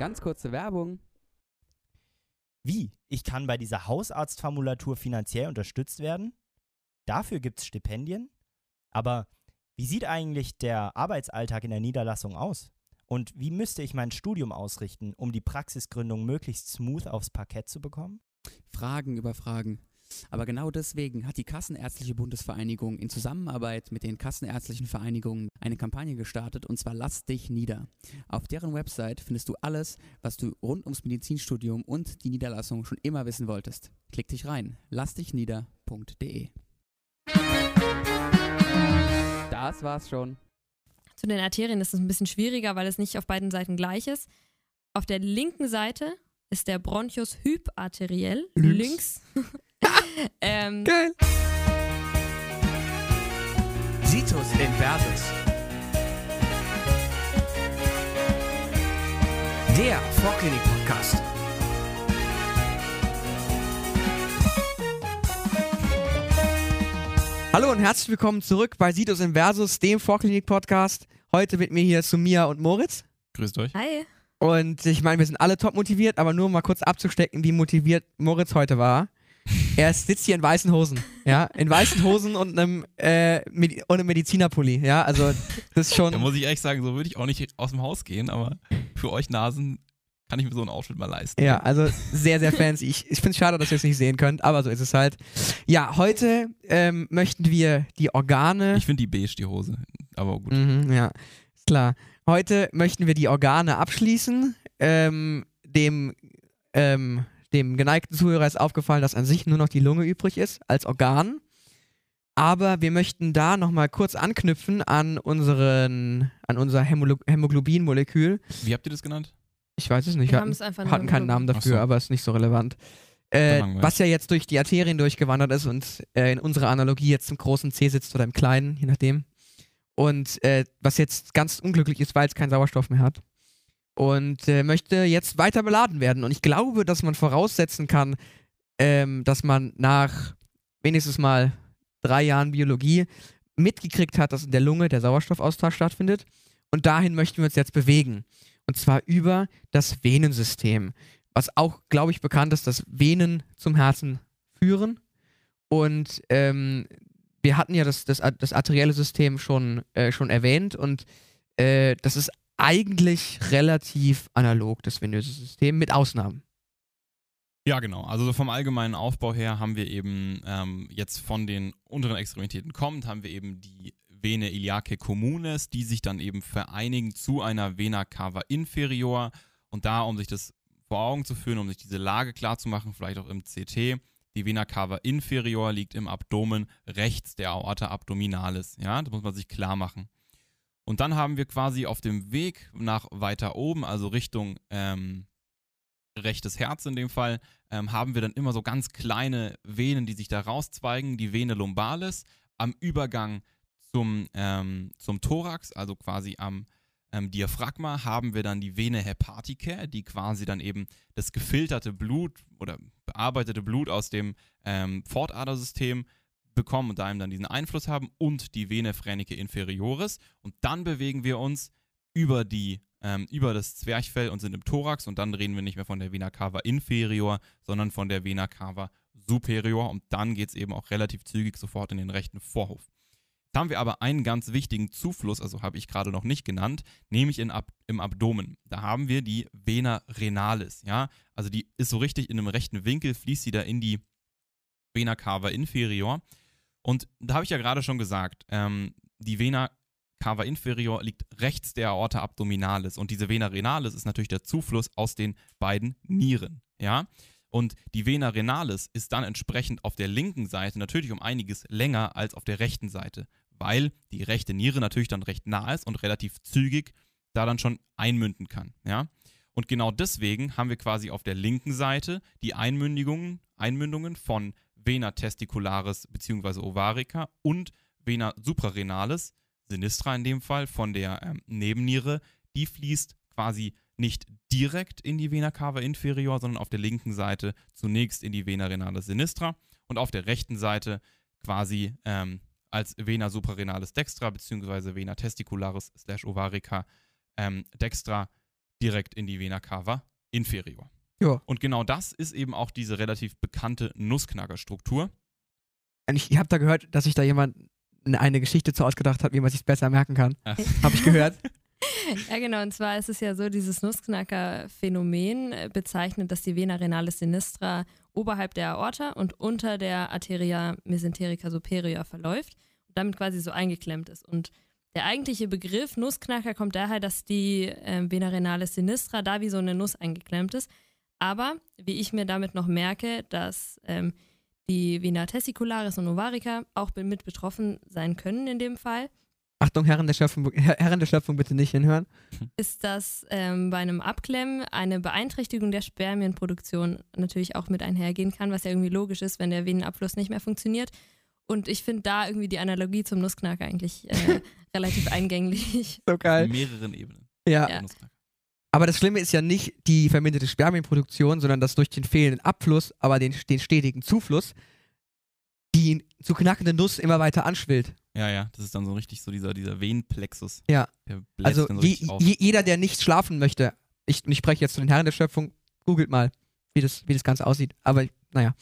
Ganz kurze Werbung. Wie? Ich kann bei dieser Hausarztformulatur finanziell unterstützt werden? Dafür gibt es Stipendien? Aber wie sieht eigentlich der Arbeitsalltag in der Niederlassung aus? Und wie müsste ich mein Studium ausrichten, um die Praxisgründung möglichst smooth aufs Parkett zu bekommen? Fragen über Fragen. Aber genau deswegen hat die Kassenärztliche Bundesvereinigung in Zusammenarbeit mit den Kassenärztlichen Vereinigungen eine Kampagne gestartet und zwar Lass dich nieder. Auf deren Website findest du alles, was du rund ums Medizinstudium und die Niederlassung schon immer wissen wolltest. Klick dich rein. Lassdichnieder.de. Das war's schon. Zu den Arterien ist es ein bisschen schwieriger, weil es nicht auf beiden Seiten gleich ist. Auf der linken Seite ist der Bronchus hyparteriell. Links. Links. ähm, Geil. Situs Inversus. Der Vorklinik-Podcast. Hallo und herzlich willkommen zurück bei Situs Inversus, dem Vorklinik-Podcast. Heute mit mir hier Sumia und Moritz. Grüßt euch. hi. Und ich meine, wir sind alle top motiviert, aber nur um mal kurz abzustecken, wie motiviert Moritz heute war. Er sitzt hier in weißen Hosen, ja, in weißen Hosen und einem, äh, Medi und einem Medizinerpulli, ja, also das ist schon, Da muss ich ehrlich sagen, so würde ich auch nicht aus dem Haus gehen, aber für euch Nasen kann ich mir so einen Outfit mal leisten. ja, also sehr, sehr fancy. Ich, ich finde es schade, dass ihr es nicht sehen könnt, aber so ist es halt. Ja, heute ähm, möchten wir die Organe Ich finde die beige, die Hose. Aber gut. Mhm, ja, ist klar. Heute möchten wir die Organe abschließen. Ähm, dem, ähm, dem geneigten Zuhörer ist aufgefallen, dass an sich nur noch die Lunge übrig ist als Organ. Aber wir möchten da nochmal kurz anknüpfen an, unseren, an unser Hämolo Hämoglobin-Molekül. Wie habt ihr das genannt? Ich weiß es nicht, Wir wir haben hatten, es einfach nur hatten keinen Namen dafür, so. aber ist nicht so relevant. Äh, was ja jetzt durch die Arterien durchgewandert ist und äh, in unserer Analogie jetzt im großen C sitzt oder im kleinen, je nachdem. Und äh, was jetzt ganz unglücklich ist, weil es keinen Sauerstoff mehr hat. Und äh, möchte jetzt weiter beladen werden. Und ich glaube, dass man voraussetzen kann, ähm, dass man nach wenigstens mal drei Jahren Biologie mitgekriegt hat, dass in der Lunge der Sauerstoffaustausch stattfindet. Und dahin möchten wir uns jetzt bewegen. Und zwar über das Venensystem. Was auch, glaube ich, bekannt ist, dass Venen zum Herzen führen. Und ähm, wir hatten ja das, das, das arterielle System schon, äh, schon erwähnt. Und äh, das ist eigentlich relativ analog, das venöse System, mit Ausnahmen. Ja, genau. Also so vom allgemeinen Aufbau her haben wir eben ähm, jetzt von den unteren Extremitäten kommend, haben wir eben die Vene iliacae communis, die sich dann eben vereinigen zu einer Vena cava inferior. Und da, um sich das vor Augen zu führen, um sich diese Lage klarzumachen, vielleicht auch im CT, die Vena cava inferior liegt im Abdomen rechts der Aorta abdominalis. Ja, das muss man sich klar machen. Und dann haben wir quasi auf dem Weg nach weiter oben, also Richtung ähm, rechtes Herz in dem Fall, ähm, haben wir dann immer so ganz kleine Venen, die sich da rauszweigen, die Vene lumbalis am Übergang zum, ähm, zum Thorax, also quasi am ähm, Diaphragma, haben wir dann die Vene hepatica, die quasi dann eben das gefilterte Blut oder bearbeitete Blut aus dem ähm, Fortadersystem bekommen und da eben dann diesen Einfluss haben und die Vene phrenica inferioris und dann bewegen wir uns über die ähm, über das Zwerchfell und sind im Thorax. Und dann reden wir nicht mehr von der Vena cava inferior, sondern von der Vena cava superior. Und dann geht es eben auch relativ zügig sofort in den rechten Vorhof. Jetzt haben wir aber einen ganz wichtigen Zufluss, also habe ich gerade noch nicht genannt, nämlich in Ab im Abdomen. Da haben wir die Vena renalis, ja, also die ist so richtig in einem rechten Winkel, fließt sie da in die Vena cava inferior und da habe ich ja gerade schon gesagt, ähm, die Vena cava inferior liegt rechts der Aorta abdominalis und diese Vena renalis ist natürlich der Zufluss aus den beiden Nieren, ja? Und die Vena renalis ist dann entsprechend auf der linken Seite natürlich um einiges länger als auf der rechten Seite, weil die rechte Niere natürlich dann recht nah ist und relativ zügig da dann schon einmünden kann, ja? Und genau deswegen haben wir quasi auf der linken Seite die Einmündigungen, Einmündungen von Vena testicularis bzw. ovarica und Vena suprarenalis, sinistra in dem Fall, von der ähm, Nebenniere. Die fließt quasi nicht direkt in die Vena cava inferior, sondern auf der linken Seite zunächst in die Vena renalis sinistra und auf der rechten Seite quasi ähm, als Vena suprarenalis dextra bzw. Vena testicularis slash ovarica ähm, dextra direkt in die Vena cava inferior. Ja. Und genau das ist eben auch diese relativ bekannte Nussknackerstruktur. Ich habe da gehört, dass sich da jemand eine Geschichte zu ausgedacht hat, wie man sich besser merken kann. Habe ich gehört. Ja, genau. Und zwar ist es ja so, dieses Nussknacker-Phänomen äh, bezeichnet, dass die Vena renale sinistra oberhalb der Aorta und unter der Arteria mesenterica superior verläuft und damit quasi so eingeklemmt ist. Und der eigentliche Begriff Nussknacker kommt daher, dass die äh, Vena renale sinistra da wie so eine Nuss eingeklemmt ist. Aber wie ich mir damit noch merke, dass ähm, die Vena tessicularis und ovarica auch be- mit betroffen sein können in dem Fall, Achtung, Herren der Schöpfung, Herr- Herren der Schöpfung, bitte nicht hinhören. ist, dass ähm, bei einem Abklemmen eine Beeinträchtigung der Spermienproduktion natürlich auch mit einhergehen kann, was ja irgendwie logisch ist, wenn der Venenabfluss nicht mehr funktioniert. Und ich finde da irgendwie die Analogie zum Nussknacker eigentlich äh, relativ eingänglich. So geil. In mehreren Ebenen. Ja. Ja. Aber das Schlimme ist ja nicht die verminderte Spermienproduktion, sondern dass durch den fehlenden Abfluss, aber den, den stetigen Zufluss, die zu knackende Nuss immer weiter anschwillt. Ja, ja, das ist dann so richtig so dieser, dieser Venenplexus. Ja. Also so je, je, jeder, der nicht schlafen möchte, ich, ich spreche jetzt zu den Herren der Schöpfung, googelt mal, wie das, wie das Ganze aussieht. Aber naja.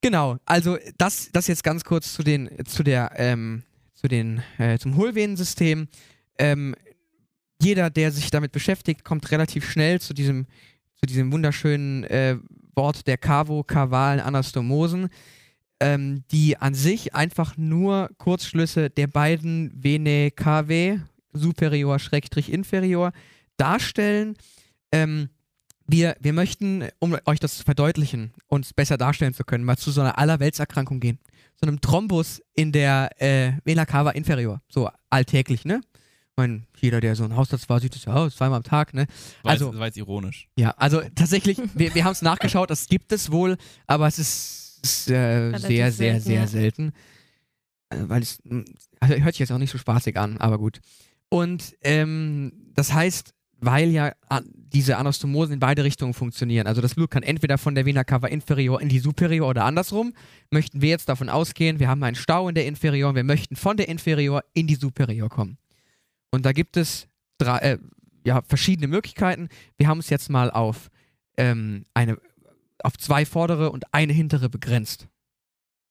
Genau, also das, das jetzt ganz kurz zu den, zu der, ähm, zu den, äh, zum Hohlvenensystem. Ähm, jeder, der sich damit beschäftigt, kommt relativ schnell zu diesem, zu diesem wunderschönen äh, Wort der kavo-kavalen Anastomosen, ähm, die an sich einfach nur Kurzschlüsse der beiden Vene cavae, superior schrägstrich inferior, darstellen. Ähm, wir, wir möchten, um euch das zu verdeutlichen und es besser darstellen zu können, mal zu so einer Allerweltserkrankung gehen. So einem Thrombus in der äh, Vena cava inferior. So alltäglich, ne? Ich meine, jeder, der so ein Hausarzt war, sieht das ja aus, zweimal am Tag, ne? War also- jetzt, das war jetzt ironisch. Ja, also tatsächlich, wir, wir haben es nachgeschaut, das gibt es wohl, aber es ist, ist äh, sehr, sehr, selten, sehr ja. selten. Äh, weil es mh, also hört sich jetzt auch nicht so spaßig an, aber gut. Und ähm, das heißt, weil ja diese Anastomosen in beide Richtungen funktionieren, also das Blut kann entweder von der Vena cava inferior in die superior oder andersrum, möchten wir jetzt davon ausgehen, wir haben einen Stau in der inferior und wir möchten von der inferior in die superior kommen. Und da gibt es drei, äh, ja, verschiedene Möglichkeiten. Wir haben uns jetzt mal auf ähm, eine auf zwei vordere und eine hintere begrenzt.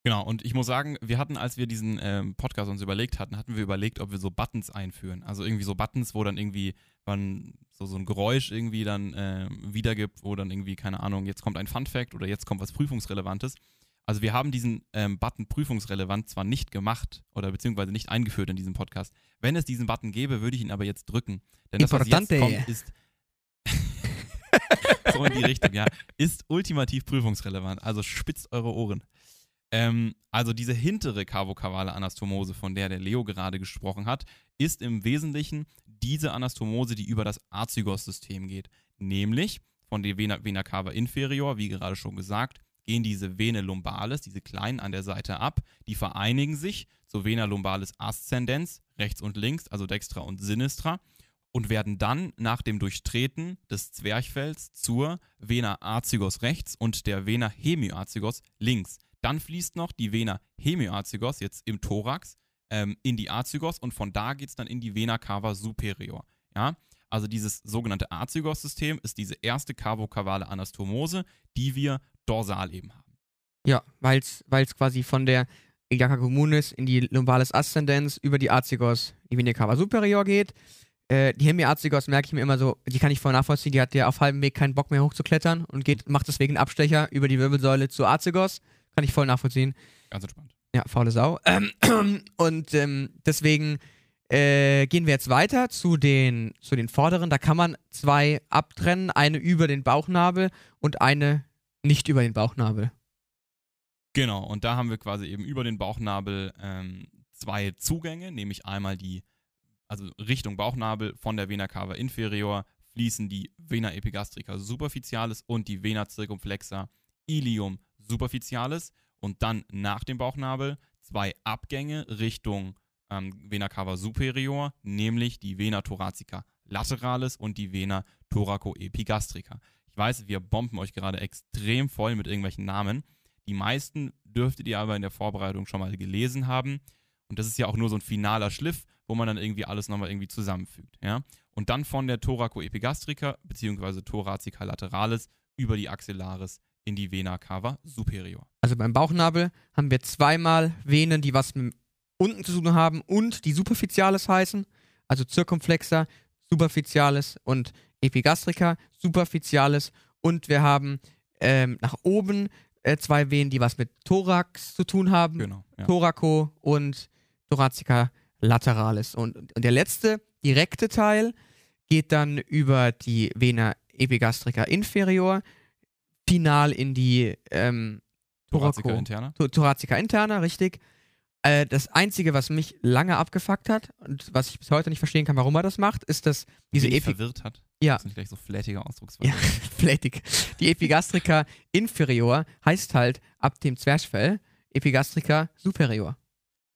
Genau, und ich muss sagen, wir hatten, als wir diesen ähm, Podcast uns überlegt hatten, hatten wir überlegt, ob wir so Buttons einführen. Also irgendwie so Buttons, wo dann irgendwie man so, so ein Geräusch irgendwie dann ähm, wiedergibt, wo dann irgendwie, keine Ahnung, jetzt kommt ein Fun Fact oder jetzt kommt was Prüfungsrelevantes. Also wir haben diesen ähm, Button prüfungsrelevant zwar nicht gemacht oder beziehungsweise nicht eingeführt in diesem Podcast. Wenn es diesen Button gäbe, würde ich ihn aber jetzt drücken. Denn das, was jetzt Importante. kommt, ist so in die Richtung, ja, ist ultimativ prüfungsrelevant. Also spitzt eure Ohren. Ähm, also diese hintere kavokavale Anastomose, von der der Leo gerade gesprochen hat, ist im Wesentlichen diese Anastomose, die über das Azygos-System geht. Nämlich von der Vena, Vena cava inferior, wie gerade schon gesagt, gehen diese Vene lumbalis, diese kleinen an der Seite ab, die vereinigen sich zur Vena lumbalis ascendens, rechts und links, also dextra und sinistra, und werden dann nach dem Durchtreten des Zwerchfells zur Vena azygos rechts und der Vena hemiazygos links. Dann fließt noch die Vena hemiazygos jetzt im Thorax ähm, in die Azygos und von da geht es dann in die Vena cava superior. Ja? Also dieses sogenannte Azygos-System ist diese erste kavokavale Anastomose, die wir dorsal eben haben. Ja, weil es quasi von der Iliaca communis in die Lumbalis ascendens über die Azygos, die Vena cava superior geht. Äh, die Hemiazygos merke ich mir immer so, die kann ich voll nachvollziehen, die hat ja auf halbem Weg keinen Bock mehr hochzuklettern und geht, macht deswegen einen Abstecher über die Wirbelsäule zur Azygos. Kann ich voll nachvollziehen. Ganz entspannt. Ja, faule Sau. Ähm, und ähm, deswegen äh, gehen wir jetzt weiter zu den, zu den vorderen. Da kann man zwei abtrennen, eine über den Bauchnabel und eine nicht über den Bauchnabel. Genau, und da haben wir quasi eben über den Bauchnabel ähm, zwei Zugänge, nämlich einmal die, also Richtung Bauchnabel von der Vena cava inferior fließen die Vena epigastrica superficialis und die Vena circumflexa ilium superficialis und dann nach dem Bauchnabel zwei Abgänge Richtung ähm, Vena cava superior, nämlich die Vena thoracica lateralis und die Vena thoracoepigastrica. Ich weiß, wir bomben euch gerade extrem voll mit irgendwelchen Namen. Die meisten dürftet ihr aber in der Vorbereitung schon mal gelesen haben. Und das ist ja auch nur so ein finaler Schliff, wo man dann irgendwie alles nochmal irgendwie zusammenfügt. Ja? Und dann von der Thoracoepigastrica bzw. Thoracica lateralis über die Axillaris in die Vena cava superior. Also beim Bauchnabel haben wir zweimal Venen, die was mit unten zu tun haben und die Superficialis heißen, also Circumflexa, Superficialis und Epigastrica, Superficialis und wir haben ähm, nach oben äh, zwei Venen, die was mit Thorax zu tun haben, Genau. Ja. Thoraco und Thoracica lateralis. Und, und der letzte direkte Teil geht dann über die Vena epigastrica inferior, final in die ähm, Thoracica interna. Tho- Thoracica interna, richtig. Äh, das Einzige, was mich lange abgefuckt hat und was ich bis heute nicht verstehen kann, warum er das macht, ist, dass diese Epi verwirrt hat. Ja. Das sind gleich so flätige Ausdrucksweise. ja, flätig. Die Epigastrica inferior heißt halt ab dem Zwerchfell Epigastrica superior.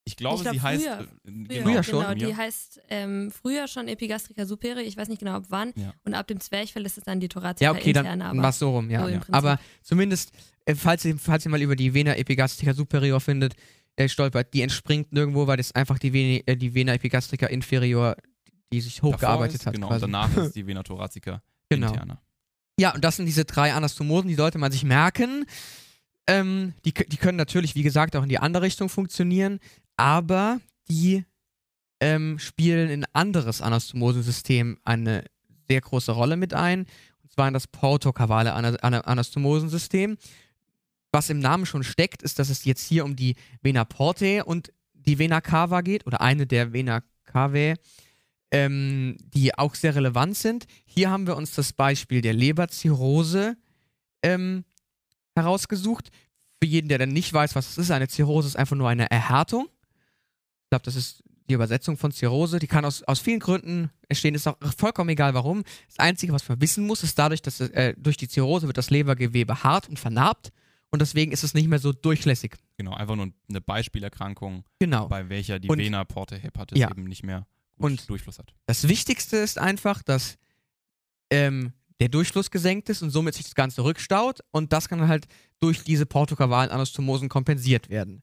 Ich glaube, Ich glaub, sie heißt. früher. äh, genau, Früher schon, Genau, die heißt ähm, früher schon Epigastrica superior, ich weiß nicht genau ab wann. Ja. Und ab dem Zwerchfell ist es dann die Thoracica Ja, okay, dann, interna. dann aber war es so rum, ja. so ja. Aber zumindest, äh, falls, ihr, falls ihr mal über die Vena epigastrica superior findet, äh, stolpert, die entspringt nirgendwo, weil das einfach die, Vene, äh, die Vena epigastrica inferior, die sich hochgearbeitet ist, hat. Genau, quasi. und danach ist die Vena thoracica Genau. interna. Ja, und das sind diese drei Anastomosen, die sollte man sich merken. Ähm, die, die können natürlich, wie gesagt, auch in die andere Richtung funktionieren, aber die ähm, spielen in ein anderes Anastomosensystem eine sehr große Rolle mit ein, und zwar in das portokavale Ana Ana Anastomosensystem. Was im Namen schon steckt, ist, dass es jetzt hier um die Vena portae und die Vena cava geht, oder eine der Vena cavae, ähm, die auch sehr relevant sind. Hier haben wir uns das Beispiel der Leberzirrhose ähm, herausgesucht. Für jeden, der dann nicht weiß, was es ist, eine Zirrhose ist einfach nur eine Erhärtung. Ich glaube, das ist die Übersetzung von Zirrhose. Die kann aus, aus vielen Gründen entstehen, ist auch vollkommen egal warum. Das Einzige, was man wissen muss, ist dadurch, dass äh, durch die Zirrhose wird das Lebergewebe hart und vernarbt und deswegen ist es nicht mehr so durchlässig. Genau, einfach nur eine Beispielerkrankung, Genau. bei welcher die Und- Vena porta hepatis Ja. eben nicht mehr Und- Durchfluss hat. Das Wichtigste ist einfach, dass ähm, der Durchfluss gesenkt ist und somit sich das Ganze rückstaut und das kann halt durch diese portokavalen Anastomosen kompensiert werden.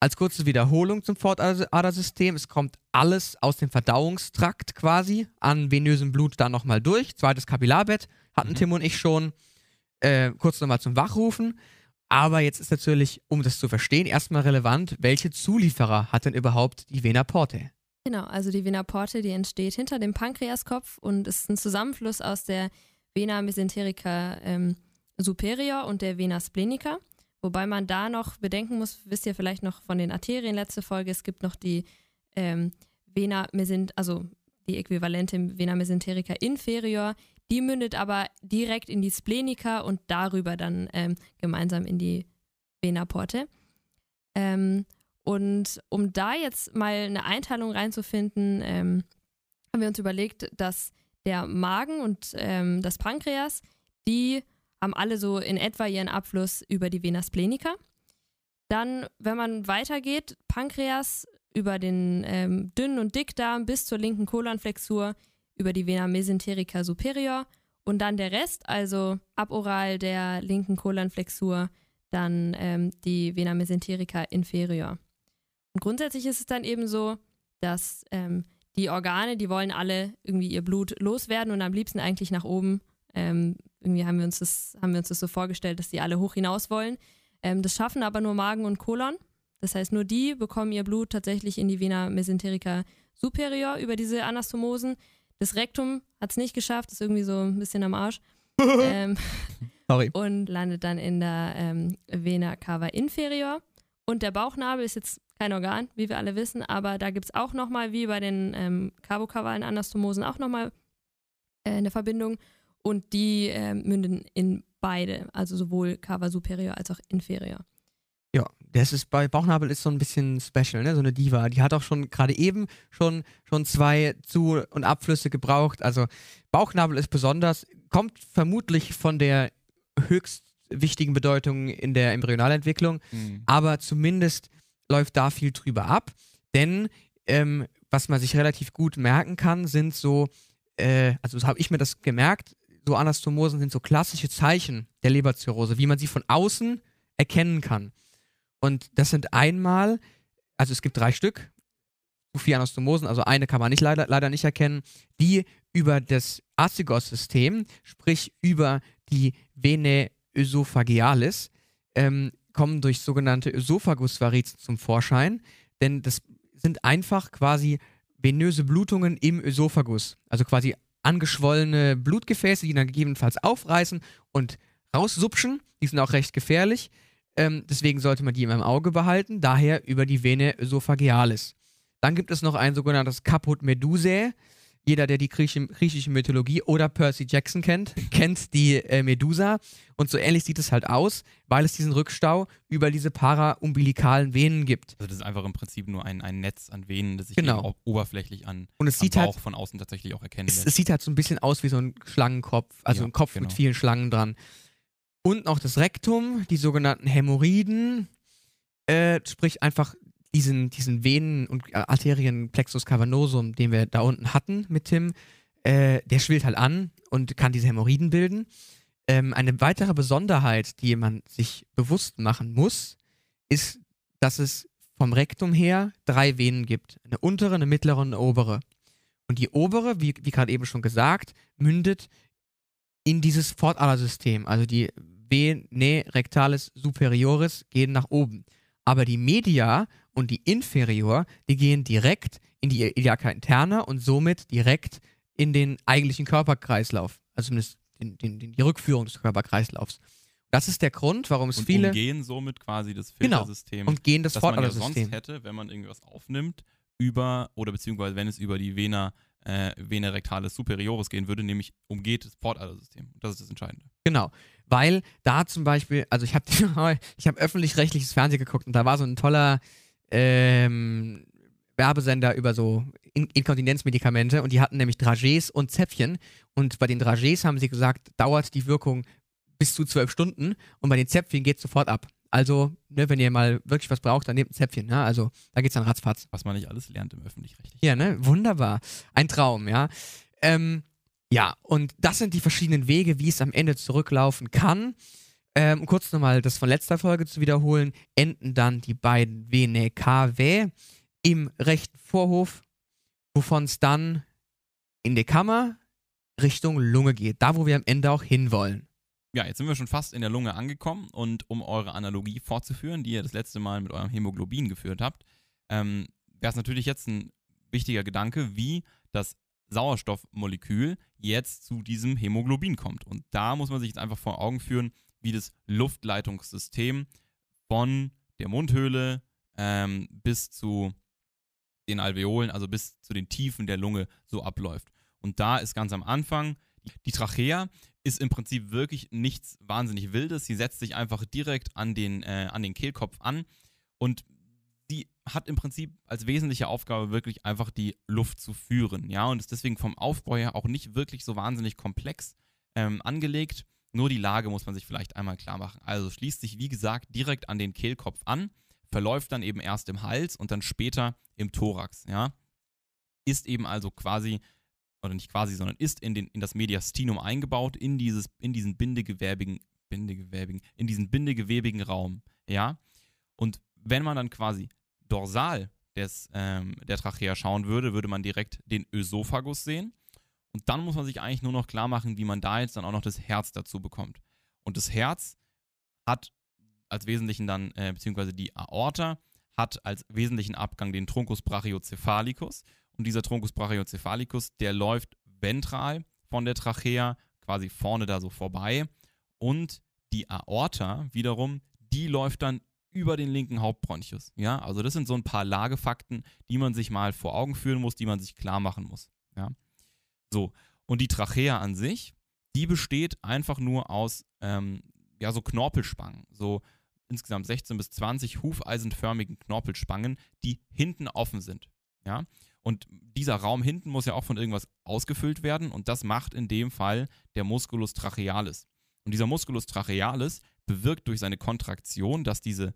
Als kurze Wiederholung zum Fortadersystem, es kommt alles aus dem Verdauungstrakt quasi an venösem Blut dann nochmal durch. Zweites Kapillarbett hatten Mhm. Tim und ich schon. Äh, kurz nochmal zum Wachrufen. Aber jetzt ist natürlich, um das zu verstehen, erstmal relevant, welche Zulieferer hat denn überhaupt die Vena portae? Genau, also die Vena porte, die entsteht hinter dem Pankreaskopf und ist ein Zusammenfluss aus der Vena mesenterica ähm, superior und der Vena splenica. Wobei man da noch bedenken muss, wisst ihr vielleicht noch von den Arterien letzte Folge, es gibt noch die ähm, Vena mesent, also die äquivalente Vena mesenterica inferior, die mündet aber direkt in die Splenica und darüber dann ähm, gemeinsam in die Vena porte. Ähm, und um da jetzt mal eine Einteilung reinzufinden, ähm, haben wir uns überlegt, dass der Magen und ähm, das Pankreas, die haben alle so in etwa ihren Abfluss über die Vena splenica. Dann, wenn man weitergeht, Pankreas über den ähm, dünnen und Dickdarm bis zur linken Kolonflexur über die Vena mesenterica superior und dann der Rest, also aboral der linken Kolonflexur, dann ähm, die Vena mesenterica inferior. Und grundsätzlich ist es dann eben so, dass ähm, die Organe, die wollen alle irgendwie ihr Blut loswerden und am liebsten eigentlich nach oben. Ähm, irgendwie haben wir, uns das, haben wir uns das so vorgestellt, dass die alle hoch hinaus wollen. Ähm, das schaffen aber nur Magen und Kolon. Das heißt, nur die bekommen ihr Blut tatsächlich in die Vena mesenterica superior über diese Anastomosen. Das Rektum hat es nicht geschafft, ist irgendwie so ein bisschen am Arsch. ähm, Sorry. und landet dann in der ähm, Vena cava inferior. Und der Bauchnabel ist jetzt kein Organ, wie wir alle wissen, aber da gibt es auch nochmal, wie bei den ähm, cavokavalen Anastomosen, auch nochmal äh, eine Verbindung. Und die ähm, münden in beide, also sowohl cava superior als auch inferior. Das ist bei Bauchnabel ist so ein bisschen special, ne? So eine Diva. Die hat auch schon gerade eben schon, schon zwei Zu- und Abflüsse gebraucht. Also Bauchnabel ist besonders, kommt vermutlich von der höchst wichtigen Bedeutung in der Embryonalentwicklung, Mhm. aber zumindest läuft da viel drüber ab. Denn ähm, was man sich relativ gut merken kann, sind so, äh, also so habe ich mir das gemerkt, so Anastomosen sind so klassische Zeichen der Leberzirrhose, wie man sie von außen erkennen kann. Und das sind einmal, also es gibt drei Stück, Anastomosen, also eine kann man nicht leider, leider nicht erkennen, die über das Azygos-System, sprich über die Vene oesophagealis, ähm, kommen durch sogenannte Ösophagusvarizen zum Vorschein, denn das sind einfach quasi venöse Blutungen im Ösophagus, also quasi angeschwollene Blutgefäße, die dann gegebenenfalls aufreißen und raussupschen. Die sind auch recht gefährlich. Ähm, deswegen sollte man die immer im Auge behalten, daher über die Vene oesophagealis. Dann gibt es noch ein sogenanntes Caput Medusae. Jeder, der die griechische, griechische Mythologie oder Percy Jackson kennt, kennt die äh, Medusa. Und so ähnlich sieht es halt aus, weil es diesen Rückstau über diese paraumbilikalen Venen gibt. Also das ist einfach im Prinzip nur ein, ein Netz an Venen, das sich Genau. oberflächlich an Und es sieht Bauch halt, von außen tatsächlich auch erkennen es, lässt. es sieht halt so ein bisschen aus wie so ein Schlangenkopf, also Ja, ein Kopf genau. mit vielen Schlangen dran. Und noch das Rektum, die sogenannten Hämorrhoiden, äh, sprich einfach diesen, diesen Venen- und Arterienplexus cavernosum, den wir da unten hatten mit Tim, äh, der schwillt halt an und kann diese Hämorrhoiden bilden. Ähm, eine weitere Besonderheit, die man sich bewusst machen muss, ist, dass es vom Rektum her drei Venen gibt. Eine untere, eine mittlere und eine obere. Und die obere, wie, wie gerade eben schon gesagt, mündet in dieses Fortadersystem. Also die Vene rectalis superioris gehen nach oben. Aber die Media und die Inferior, die gehen direkt in die Iliaca interna und somit direkt in den eigentlichen Körperkreislauf. Also zumindest den, den, den, die Rückführung des Körperkreislaufs. Das ist der Grund, warum es und viele umgehen somit quasi das Genau. Filtersystem, und gehen das das man ja sonst hätte, wenn man irgendwas aufnimmt, über, oder beziehungsweise wenn es über die Vena, äh, Vena rectalis superioris gehen würde, nämlich umgeht das Portadersystem. Das ist das Entscheidende. Genau, weil da zum Beispiel, also ich habe ich hab öffentlich-rechtliches Fernsehen geguckt und da war so ein toller ähm, Werbesender über so In Inkontinenzmedikamente und die hatten nämlich Dragees und Zäpfchen und bei den Dragees haben sie gesagt, dauert die Wirkung bis zu zwölf Stunden und bei den Zäpfchen geht sofort ab. Also, ne, wenn ihr mal wirklich was braucht, dann nehmt ein Zäpfchen, ne? Also, da geht's dann ratzfatz. Was man nicht alles lernt im öffentlich-rechtlichen. Ja, ne? Wunderbar. Ein Traum, ja. Ähm, ja, und das sind die verschiedenen Wege, wie es am Ende zurücklaufen kann. Ähm, um kurz nochmal das von letzter Folge zu wiederholen, enden dann die beiden Vene KW im rechten Vorhof, wovon es dann in die Kammer Richtung Lunge geht. Da, wo wir am Ende auch hinwollen. Ja, jetzt sind wir schon fast in der Lunge angekommen und um eure Analogie fortzuführen, die ihr das letzte Mal mit eurem Hämoglobin geführt habt, ähm, wäre es natürlich jetzt ein wichtiger Gedanke, wie das Sauerstoffmolekül jetzt zu diesem Hämoglobin kommt. Und da muss man sich jetzt einfach vor Augen führen, wie das Luftleitungssystem von der Mundhöhle ähm, bis zu den Alveolen, also bis zu den Tiefen der Lunge so abläuft. Und da ist ganz am Anfang die Trachea ist im Prinzip wirklich nichts wahnsinnig Wildes. Sie setzt sich einfach direkt an den, äh, an den Kehlkopf an und sie hat im Prinzip als wesentliche Aufgabe wirklich einfach die Luft zu führen. Ja, und ist deswegen vom Aufbau her auch nicht wirklich so wahnsinnig komplex ähm, angelegt. Nur die Lage muss man sich vielleicht einmal klar machen. Also schließt sich, wie gesagt, direkt an den Kehlkopf an, verläuft dann eben erst im Hals und dann später im Thorax. Ja, ist eben also quasi oder nicht quasi, sondern ist in, den, in das Mediastinum eingebaut, in, dieses, in diesen bindegewärbigen, bindegewärbigen, in diesen bindegewebigen Raum, ja. Und wenn man dann quasi dorsal des, ähm, der Trachea schauen würde, würde man direkt den Ösophagus sehen. Und dann muss man sich eigentlich nur noch klar machen, wie man da jetzt dann auch noch das Herz dazu bekommt. Und das Herz hat als wesentlichen dann, äh, beziehungsweise die Aorta, hat als wesentlichen Abgang den Truncus brachiocephalicus. Und dieser Truncus brachiocephalicus, der läuft ventral von der Trachea quasi vorne da so vorbei. Und die Aorta wiederum, die läuft dann über den linken Hauptbronchus. Ja, also das sind so ein paar Lagefakten, die man sich mal vor Augen führen muss, die man sich klar machen muss. Ja, so. Und die Trachea an sich, die besteht einfach nur aus, ähm, ja, so Knorpelspangen. So insgesamt 16 bis 20 hufeisenförmigen Knorpelspangen, die hinten offen sind. Ja, und dieser Raum hinten muss ja auch von irgendwas ausgefüllt werden und das macht in dem Fall der Musculus trachealis. Und dieser Musculus trachealis bewirkt durch seine Kontraktion, dass diese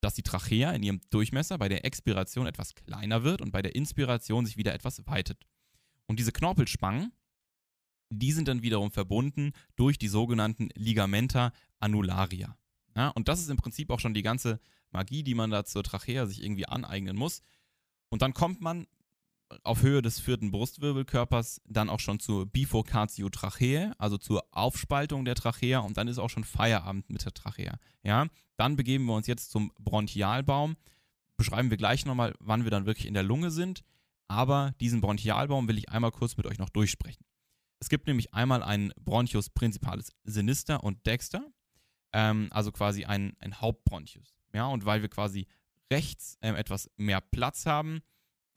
dass die Trachea in ihrem Durchmesser bei der Expiration etwas kleiner wird und bei der Inspiration sich wieder etwas weitet. Und diese Knorpelspangen, die sind dann wiederum verbunden durch die sogenannten Ligamenta annularia. Ja, und das ist im Prinzip auch schon die ganze Magie, die man da zur Trachea sich irgendwie aneignen muss. Und dann kommt man auf Höhe des vierten Brustwirbelkörpers dann auch schon zur Bifurcatio Tracheae, also zur Aufspaltung der Trachea und dann ist auch schon Feierabend mit der Trachea. Ja, dann begeben wir uns jetzt zum Bronchialbaum. Beschreiben wir gleich nochmal, wann wir dann wirklich in der Lunge sind. Aber diesen Bronchialbaum will ich einmal kurz mit euch noch durchsprechen. Es gibt nämlich einmal einen Bronchus principalis sinister und dexter, ähm, also quasi ein, ein Hauptbronchus. Ja, und weil wir quasi rechts ähm, etwas mehr Platz haben,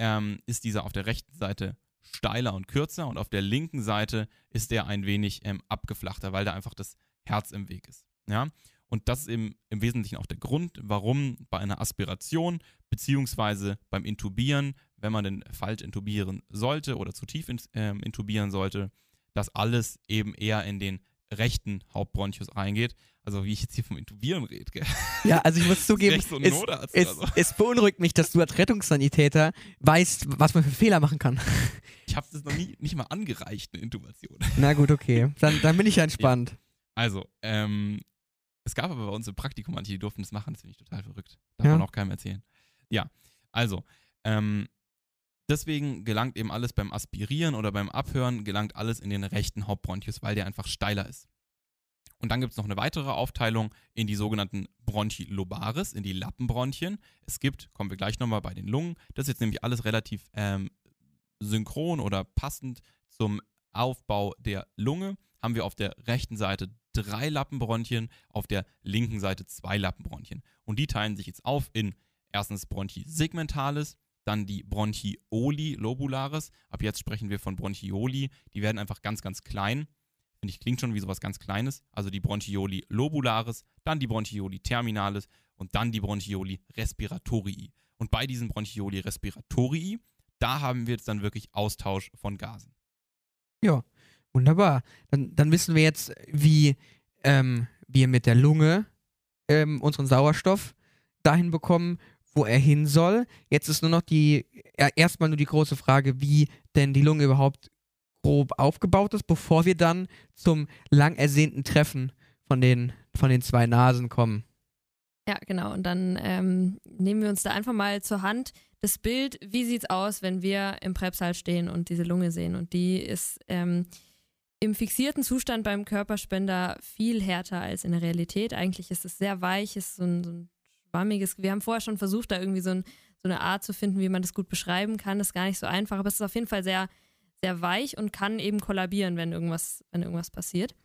ähm, ist dieser auf der rechten Seite steiler und kürzer und auf der linken Seite ist der ein wenig ähm, abgeflachter, weil da einfach das Herz im Weg ist. Ja? Und das ist im, im Wesentlichen auch der Grund, warum bei einer Aspiration beziehungsweise beim Intubieren, wenn man denn falsch intubieren sollte oder zu tief in, ähm, intubieren sollte, das alles eben eher in den rechten Hauptbronchus reingeht. Also wie ich jetzt hier vom Intubieren rede, gell? Ja, also ich muss zugeben, so es, es, so. es beunruhigt mich, dass du als Rettungssanitäter weißt, was man für Fehler machen kann. Ich habe das noch nie, nicht mal angereicht, eine Intubation. Na gut, okay. Dann, dann bin ich ja entspannt. Also, ähm, es gab aber bei uns im Praktikum manche, die durften das machen, das finde ich total verrückt. Darf Ja. man auch keinem erzählen. Ja, also, ähm, deswegen gelangt eben alles beim Aspirieren oder beim Abhören, gelangt alles in den rechten Hauptbronchus, weil der einfach steiler ist. Und dann gibt es noch eine weitere Aufteilung in die sogenannten Bronchi lobaris, in die Lappenbronchien. Es gibt, kommen wir gleich nochmal bei den Lungen, das ist jetzt nämlich alles relativ ähm, synchron oder passend zum Aufbau der Lunge, haben wir auf der rechten Seite drei Lappenbronchien, auf der linken Seite zwei Lappenbronchien. Und die teilen sich jetzt auf in erstens Bronchi segmentalis, dann die Bronchioli lobularis. Ab jetzt sprechen wir von Bronchioli. Die werden einfach ganz, ganz klein. Finde ich, klingt schon wie sowas ganz Kleines. Also die Bronchioli lobularis, dann die Bronchioli terminalis und dann die Bronchioli respiratorii. Und bei diesen Bronchioli respiratorii, da haben wir jetzt dann wirklich Austausch von Gasen. Ja, wunderbar. Dann, dann wissen wir jetzt, wie ähm, wir mit der Lunge ähm, unseren Sauerstoff dahin bekommen, wo er hin soll. Jetzt ist nur noch die, erstmal nur die große Frage, wie denn die Lunge überhaupt grob aufgebaut ist, bevor wir dann zum lang ersehnten Treffen von den, von den zwei Nasen kommen. Ja, genau. Und dann ähm, nehmen wir uns da einfach mal zur Hand das Bild, wie sieht's aus, wenn wir im Präpsal stehen und diese Lunge sehen. Und die ist ähm, im fixierten Zustand beim Körperspender viel härter als in der Realität. Eigentlich ist es sehr weich, ist so ein, so ein schwammiges. Wir haben vorher schon versucht, da irgendwie so, ein, so eine Art zu finden, wie man das gut beschreiben kann. Das ist gar nicht so einfach, aber es ist auf jeden Fall sehr, sehr weich und kann eben kollabieren, wenn irgendwas, wenn irgendwas passiert.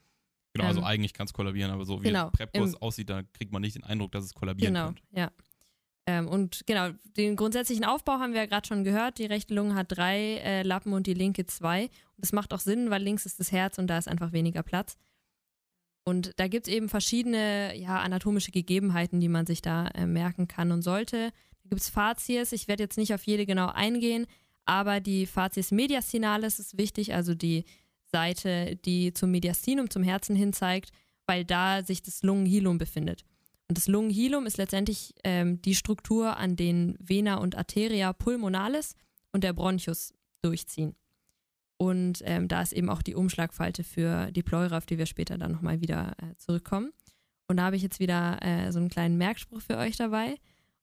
Genau, also Ähm, eigentlich kann es kollabieren, aber so wie genau, Prepkurs aussieht, da kriegt man nicht den Eindruck, dass es kollabieren Genau, könnte. ja. Ähm, und genau, den grundsätzlichen Aufbau haben wir ja gerade schon gehört. Die rechte Lunge hat drei äh, Lappen und die linke zwei. Und das macht auch Sinn, weil links ist das Herz und da ist einfach weniger Platz. Und da gibt es eben verschiedene ja, anatomische Gegebenheiten, die man sich da äh, merken kann und sollte. Da gibt es Facies. Ich werde jetzt nicht auf jede genau eingehen, aber die Facies mediastinalis ist wichtig, also die Seite, die zum Mediastinum, zum Herzen hin zeigt, weil da sich das Lungenhilum befindet. Und das Lungenhilum ist letztendlich ähm, die Struktur, an denen Vena und Arteria pulmonalis und der Bronchus durchziehen. Und ähm, da ist eben auch die Umschlagfalte für die Pleura, auf die wir später dann nochmal wieder äh, zurückkommen. Und da habe ich jetzt wieder äh, so einen kleinen Merkspruch für euch dabei.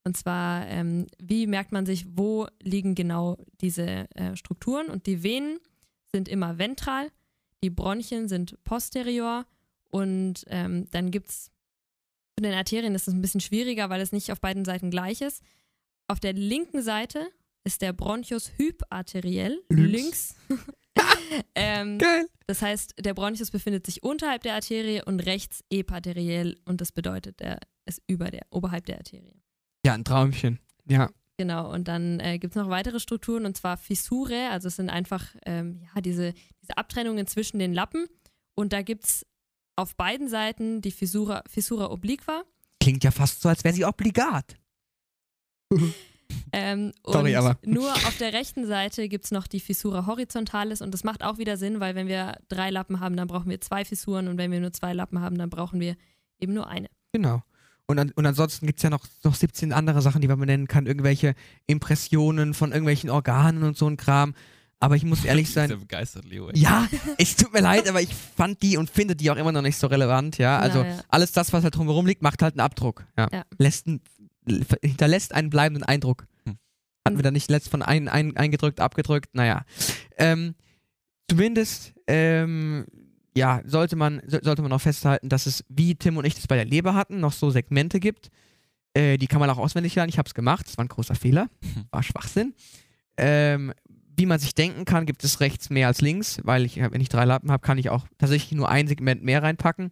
Und zwar, ähm, wie merkt man sich, wo liegen genau diese äh, Strukturen? Und die Venen sind immer ventral, die Bronchien sind posterior und ähm, dann gibt es zu den Arterien ist es ein bisschen schwieriger, weil es nicht auf beiden Seiten gleich ist. Auf der linken Seite ist der Bronchus hyparteriell, Links. links. ähm, Geil. das heißt, der Bronchus befindet sich unterhalb der Arterie und rechts eparteriell und das bedeutet, er ist über der, oberhalb der Arterie. Ja, ein Traumchen. Ja. Genau, und dann äh, gibt es noch weitere Strukturen und zwar Fissure, also es sind einfach ähm, ja, diese, diese Abtrennungen zwischen den Lappen und da gibt es auf beiden Seiten die Fissura, Fissura obliqua Klingt ja fast so, als wäre sie obligat. ähm, Sorry, aber- nur auf der rechten Seite gibt es noch die Fissura horizontalis und das macht auch wieder Sinn, weil wenn wir drei Lappen haben, dann brauchen wir zwei Fissuren und wenn wir nur zwei Lappen haben, dann brauchen wir eben nur eine. Genau. Und, an, und ansonsten gibt es ja noch, noch 17 andere Sachen, die man benennen kann. Irgendwelche Impressionen von irgendwelchen Organen und so ein Kram. Aber ich muss ehrlich Ist ja sein. begeistert, Leo. ey. Ja, es tut mir leid, aber ich fand die und finde die auch immer noch nicht so relevant. Ja, also Ja, ja. alles das, was halt drumherum liegt, macht halt einen Abdruck. Ja. Ja. Lässt einen, hinterlässt einen bleibenden Eindruck. Hm. Hatten wir da nicht letzt von ein, ein, eingedrückt, abgedrückt? Naja. Ähm, zumindest, ähm, ja, sollte man, so, sollte man auch festhalten, dass es, wie Tim und ich das bei der Leber hatten, noch so Segmente gibt. Äh, die kann man auch auswendig lernen. Ich habe es gemacht. Das war ein großer Fehler. War Schwachsinn. Ähm, wie man sich denken kann, gibt es rechts mehr als links, weil ich, wenn ich drei Lappen habe, kann ich auch tatsächlich nur ein Segment mehr reinpacken.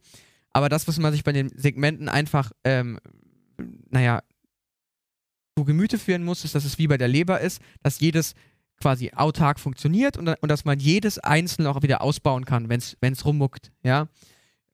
Aber das, was man sich bei den Segmenten einfach, ähm, naja, zu Gemüte führen muss, ist, dass es wie bei der Leber ist, dass jedes quasi autark funktioniert und, und dass man jedes einzelne auch wieder ausbauen kann, wenn es rummuckt, ja.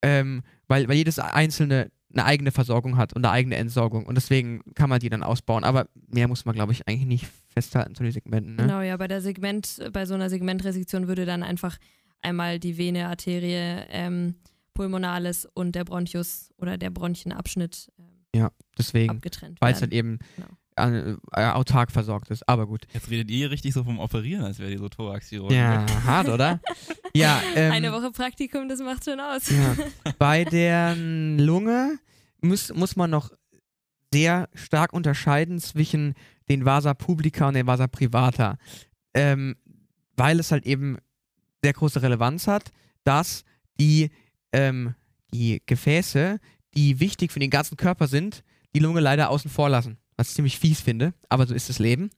Ähm, weil, weil jedes einzelne eine eigene Versorgung hat und eine eigene Entsorgung und deswegen kann man die dann ausbauen. Aber mehr muss man, glaube ich, eigentlich nicht festhalten zu den Segmenten. Ne? Genau, ja, bei der Segment, bei so einer Segmentresektion würde dann einfach einmal die Vene, Arterie, ähm, Pulmonalis und der Bronchus oder der Bronchienabschnitt ähm, ja, deswegen, abgetrennt weil es werden. halt eben Genau. Äh, autark versorgt ist. Aber gut. Jetzt redet ihr richtig so vom Operieren, als wäre die so Thoraxchirurg. Ja, hart, oder? ja, ähm, Eine Woche Praktikum, das macht schon aus. Ja. Bei der Lunge muss, muss man noch sehr stark unterscheiden zwischen den Vasa publica und den Vasa privata, ähm, weil es halt eben sehr große Relevanz hat, dass die, ähm, die Gefäße, die wichtig für den ganzen Körper sind, die Lunge leider außen vor lassen, was ich ziemlich fies finde, aber so ist das Leben.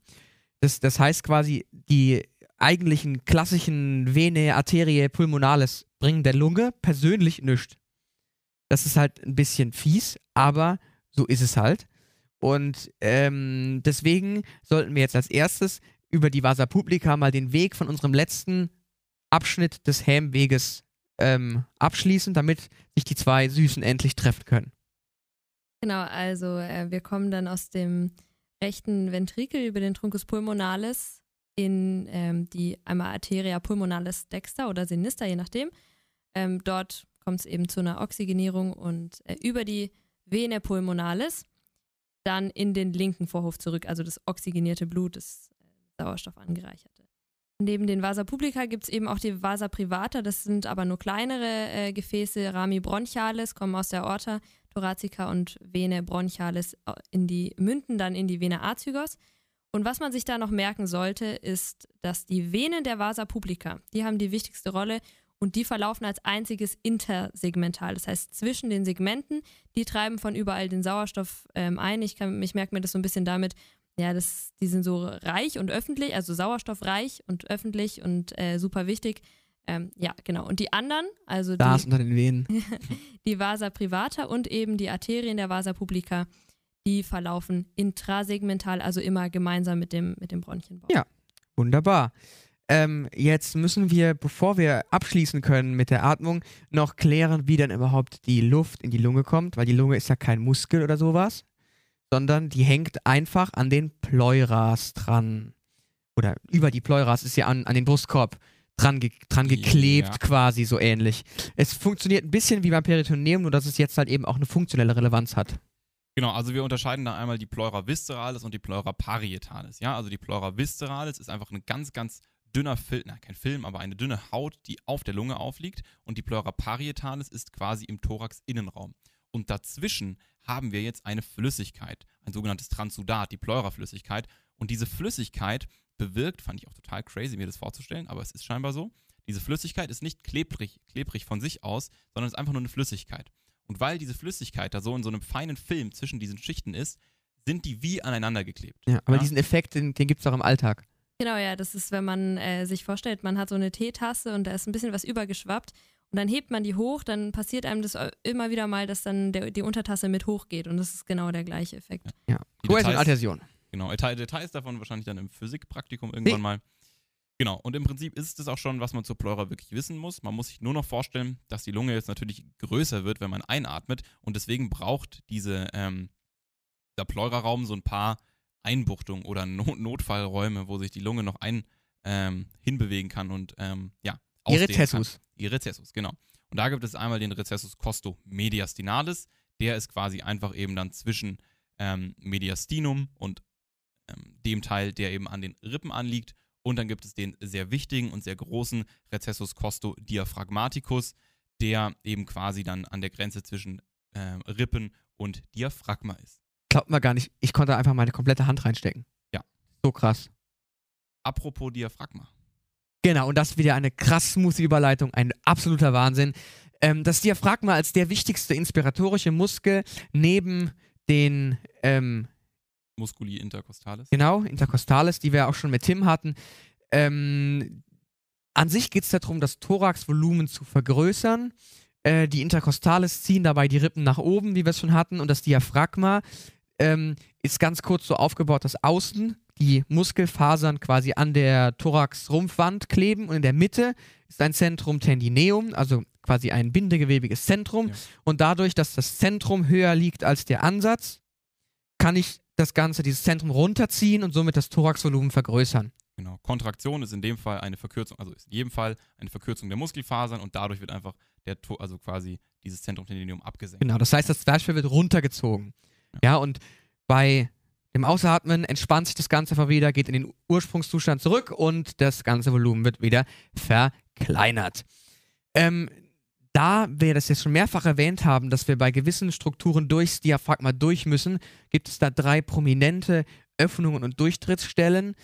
Das, das heißt quasi, die eigentlichen klassischen Vene, Arterie, Pulmonalis bringen der Lunge persönlich nichts. Das ist halt ein bisschen fies, aber so ist es halt. Und ähm, deswegen sollten wir jetzt als erstes über die Vasa Publica mal den Weg von unserem letzten Abschnitt des Helmweges ähm, abschließen, damit sich die zwei Süßen endlich treffen können. Genau, also äh, wir kommen dann aus dem rechten Ventrikel über den Truncus pulmonalis in ähm, die einmal Arteria pulmonalis dexter oder sinister, je nachdem. Ähm, dort kommt es eben zu einer Oxygenierung und äh, über die Vene pulmonalis dann in den linken Vorhof zurück, also das oxygenierte Blut, das äh, Sauerstoff angereicherte. Neben den Vasa publica gibt es eben auch die Vasa privata, das sind aber nur kleinere äh, Gefäße, Rami bronchialis, kommen aus der Aorta, Thoracica und Vene bronchialis äh, in die münden dann in die Vene azygos. Und was man sich da noch merken sollte, ist, dass die Venen der Vasa publica, die haben die wichtigste Rolle und die verlaufen als einziges intersegmental. Das heißt, zwischen den Segmenten, die treiben von überall den Sauerstoff ähm, ein. Ich, kann, ich merke mir das so ein bisschen damit, ja, das, die sind so reich und öffentlich, also sauerstoffreich und öffentlich und äh, super wichtig. Ähm, ja, genau. Und die anderen, also Da die, unter den Venen. die Vasa privata und eben die Arterien der Vasa publica, die verlaufen intrasegmental, also immer gemeinsam mit dem, mit dem Bronchienbau. Ja. Wunderbar. Ähm, jetzt müssen wir, bevor wir abschließen können mit der Atmung, noch klären, wie dann überhaupt die Luft in die Lunge kommt, weil die Lunge ist ja kein Muskel oder sowas, sondern die hängt einfach an den Pleuras dran. Oder über die Pleuras ist ja an, an den Brustkorb dran, ge dran geklebt, Ja. quasi so ähnlich. Es funktioniert ein bisschen wie beim Peritoneum, nur dass es jetzt halt eben auch eine funktionelle Relevanz hat. Genau, also wir unterscheiden da einmal die Pleura visceralis und die Pleura parietalis. Ja, also die Pleura visceralis ist einfach ein ganz, ganz dünner Film, na kein Film, aber eine dünne Haut, die auf der Lunge aufliegt und die Pleura parietalis ist quasi im Thorax-Innenraum. Und dazwischen haben wir jetzt eine Flüssigkeit, ein sogenanntes Transsudat, die Pleuraflüssigkeit. Und diese Flüssigkeit bewirkt, fand ich auch total crazy, mir das vorzustellen, aber es ist scheinbar so, diese Flüssigkeit ist nicht klebrig, klebrig von sich aus, sondern ist einfach nur eine Flüssigkeit. Und weil diese Flüssigkeit da so in so einem feinen Film zwischen diesen Schichten ist, sind die wie aneinander geklebt. Ja, aber Ja? diesen Effekt, den, den gibt es auch im Alltag. Genau, ja, das ist, wenn man äh, sich vorstellt, man hat so eine Teetasse und da ist ein bisschen was übergeschwappt und dann hebt man die hoch, dann passiert einem das immer wieder mal, dass dann der, die Untertasse mit hochgeht und das ist genau der gleiche Effekt. Ja. Die Kohäsion Adhäsion. Genau, Detail, Details davon wahrscheinlich dann im Physikpraktikum irgendwann mal. Genau, und im Prinzip ist es auch schon, was man zur Pleura wirklich wissen muss. Man muss sich nur noch vorstellen, dass die Lunge jetzt natürlich größer wird, wenn man einatmet und deswegen braucht diese, ähm, der Pleuraraum so ein paar Einbuchtungen oder Not Notfallräume, wo sich die Lunge noch ein, ähm, hinbewegen kann und ähm, ja, ausdehnen kann. Rezessus. Die Rezessus, genau. Und da gibt es einmal den Rezessus costo mediastinalis. Der ist quasi einfach eben dann zwischen ähm, Mediastinum und ähm, dem Teil, der eben an den Rippen anliegt. Und dann gibt es den sehr wichtigen und sehr großen Recessus costo diaphragmaticus, der eben quasi dann an der Grenze zwischen ähm, Rippen und Diaphragma ist. Glaubt man gar nicht, ich konnte einfach meine komplette Hand reinstecken. Ja. So krass. Apropos Diaphragma. Genau, und das ist wieder eine krass smooth Überleitung, ein absoluter Wahnsinn. Ähm, das Diaphragma als der wichtigste inspiratorische Muskel neben den, ähm, Musculi intercostalis. genau, Intercostalis, die wir auch schon mit Tim hatten. Ähm, an sich geht es darum, das Thoraxvolumen zu vergrößern. Äh, die Intercostalis ziehen dabei die Rippen nach oben, wie wir es schon hatten, und das Diaphragma ähm, ist ganz kurz so aufgebaut, dass außen die Muskelfasern quasi an der Thorax-Rumpfwand kleben und in der Mitte ist ein Zentrum tendineum, also quasi ein bindegewebiges Zentrum. Ja. Und dadurch, dass das Zentrum höher liegt als der Ansatz, kann ich das Ganze, dieses Zentrum runterziehen und somit das Thoraxvolumen vergrößern. Genau. Kontraktion ist in dem Fall eine Verkürzung, also ist in jedem Fall eine Verkürzung der Muskelfasern und dadurch wird einfach der, also quasi dieses Zentrum Tendinium abgesenkt. Genau, das heißt, das Zwerchfell wird runtergezogen. Ja. Ja, und bei dem Ausatmen entspannt sich das Ganze einfach wieder, geht in den Ursprungszustand zurück und das ganze Volumen wird wieder verkleinert. Ähm, da wir das jetzt schon mehrfach erwähnt haben, dass wir bei gewissen Strukturen durchs Diaphragma durch müssen, gibt es da drei prominente Öffnungen und Durchtrittsstellen,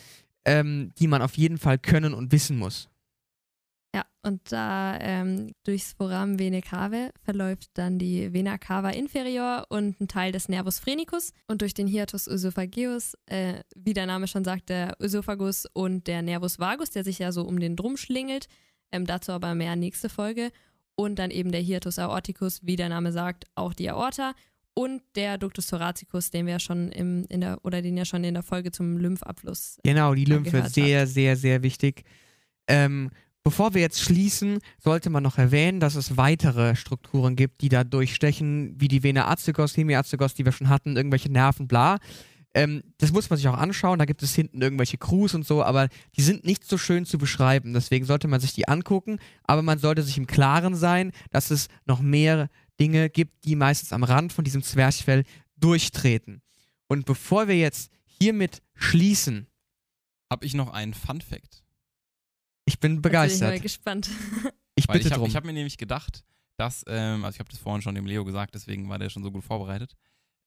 ähm, die man auf jeden Fall können und wissen muss. Ja, und da ähm, durchs Foramen Vene cave verläuft dann die Vena cava inferior und ein Teil des Nervus phrenicus und durch den Hiatus oesophageus, äh, wie der Name schon sagt, der Ösophagus und der Nervus vagus, der sich ja so um den drum schlingelt, ähm, dazu aber mehr nächste Folge und dann eben der Hiatus aorticus, wie der Name sagt, auch die Aorta und der Ductus thoracicus, den wir ja schon im, in der, oder den ja schon in der Folge zum Lymphabfluss Genau, die Lymphe, sehr, sehr, sehr wichtig. Ähm, bevor wir jetzt schließen, sollte man noch erwähnen, dass es weitere Strukturen gibt, die da durchstechen, wie die Vena azygos, Hemiazygos, die wir schon hatten, irgendwelche Nerven, bla. Ähm, das muss man sich auch anschauen, da gibt es hinten irgendwelche Crews und so, aber die sind nicht so schön zu beschreiben, deswegen sollte man sich die angucken, aber man sollte sich im Klaren sein, dass es noch mehr Dinge gibt, die meistens am Rand von diesem Zwerchfell durchtreten. Und bevor wir jetzt hiermit schließen, Habe ich noch einen Fun Fact. ich bin bin ich begeistert. gespannt. Ich Weil bitte ich habe drum. hab mir nämlich gedacht, dass, ähm, also ich habe das vorhin schon dem Leo gesagt, deswegen war der schon so gut vorbereitet,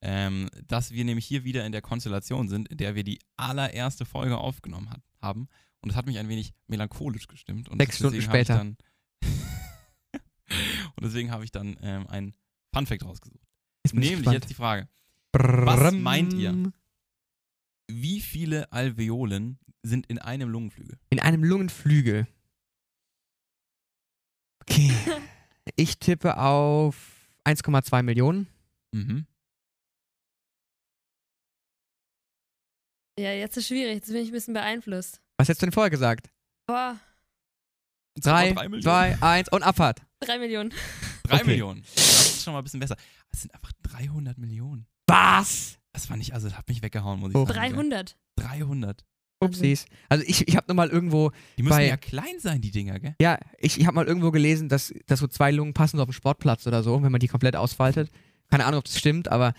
ähm, dass wir nämlich hier wieder in der Konstellation sind, in der wir die allererste Folge aufgenommen hat, haben. Und das hat mich ein wenig melancholisch gestimmt. Und Sechs Stunden später. Dann und deswegen habe ich dann ähm, einen Fun Fact rausgesucht. Nämlich gespannt. jetzt die Frage, Brrrm. meint ihr? wie viele Alveolen sind in einem Lungenflügel? In einem Lungenflügel. Okay. Ich tippe auf 1,2 Millionen. Mhm. Ja, jetzt ist schwierig, jetzt bin ich ein bisschen beeinflusst. Was hättest du denn vorher gesagt? Boah, Drei, zwei, eins und Abfahrt. drei Millionen. Drei Okay. Millionen. Das ist schon mal ein bisschen besser. Es sind einfach 300 Millionen. Was? Das fand ich, also das hat mich weggehauen, muss ich Oh. sagen. 300. 300. Upsis. Also ich, ich habe nur mal irgendwo, Die müssen Bei- ja klein sein, die Dinger, gell? ja, ich, ich habe mal irgendwo gelesen, dass, dass so zwei Lungen passen so auf dem Sportplatz oder so, wenn man die komplett ausfaltet. Keine Ahnung, ob das stimmt, aber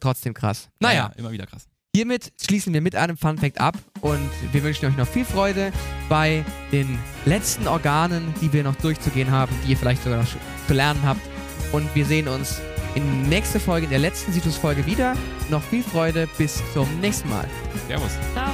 trotzdem krass. Naja, immer wieder krass. Hiermit schließen wir mit einem Fun Fact ab und wir wünschen euch noch viel Freude bei den letzten Organen, die wir noch durchzugehen haben, die ihr vielleicht sogar noch zu lernen habt. Und wir sehen uns in der nächsten Folge, in der letzten Situs-Folge wieder. Noch viel Freude, bis zum nächsten Mal. Servus. Ciao.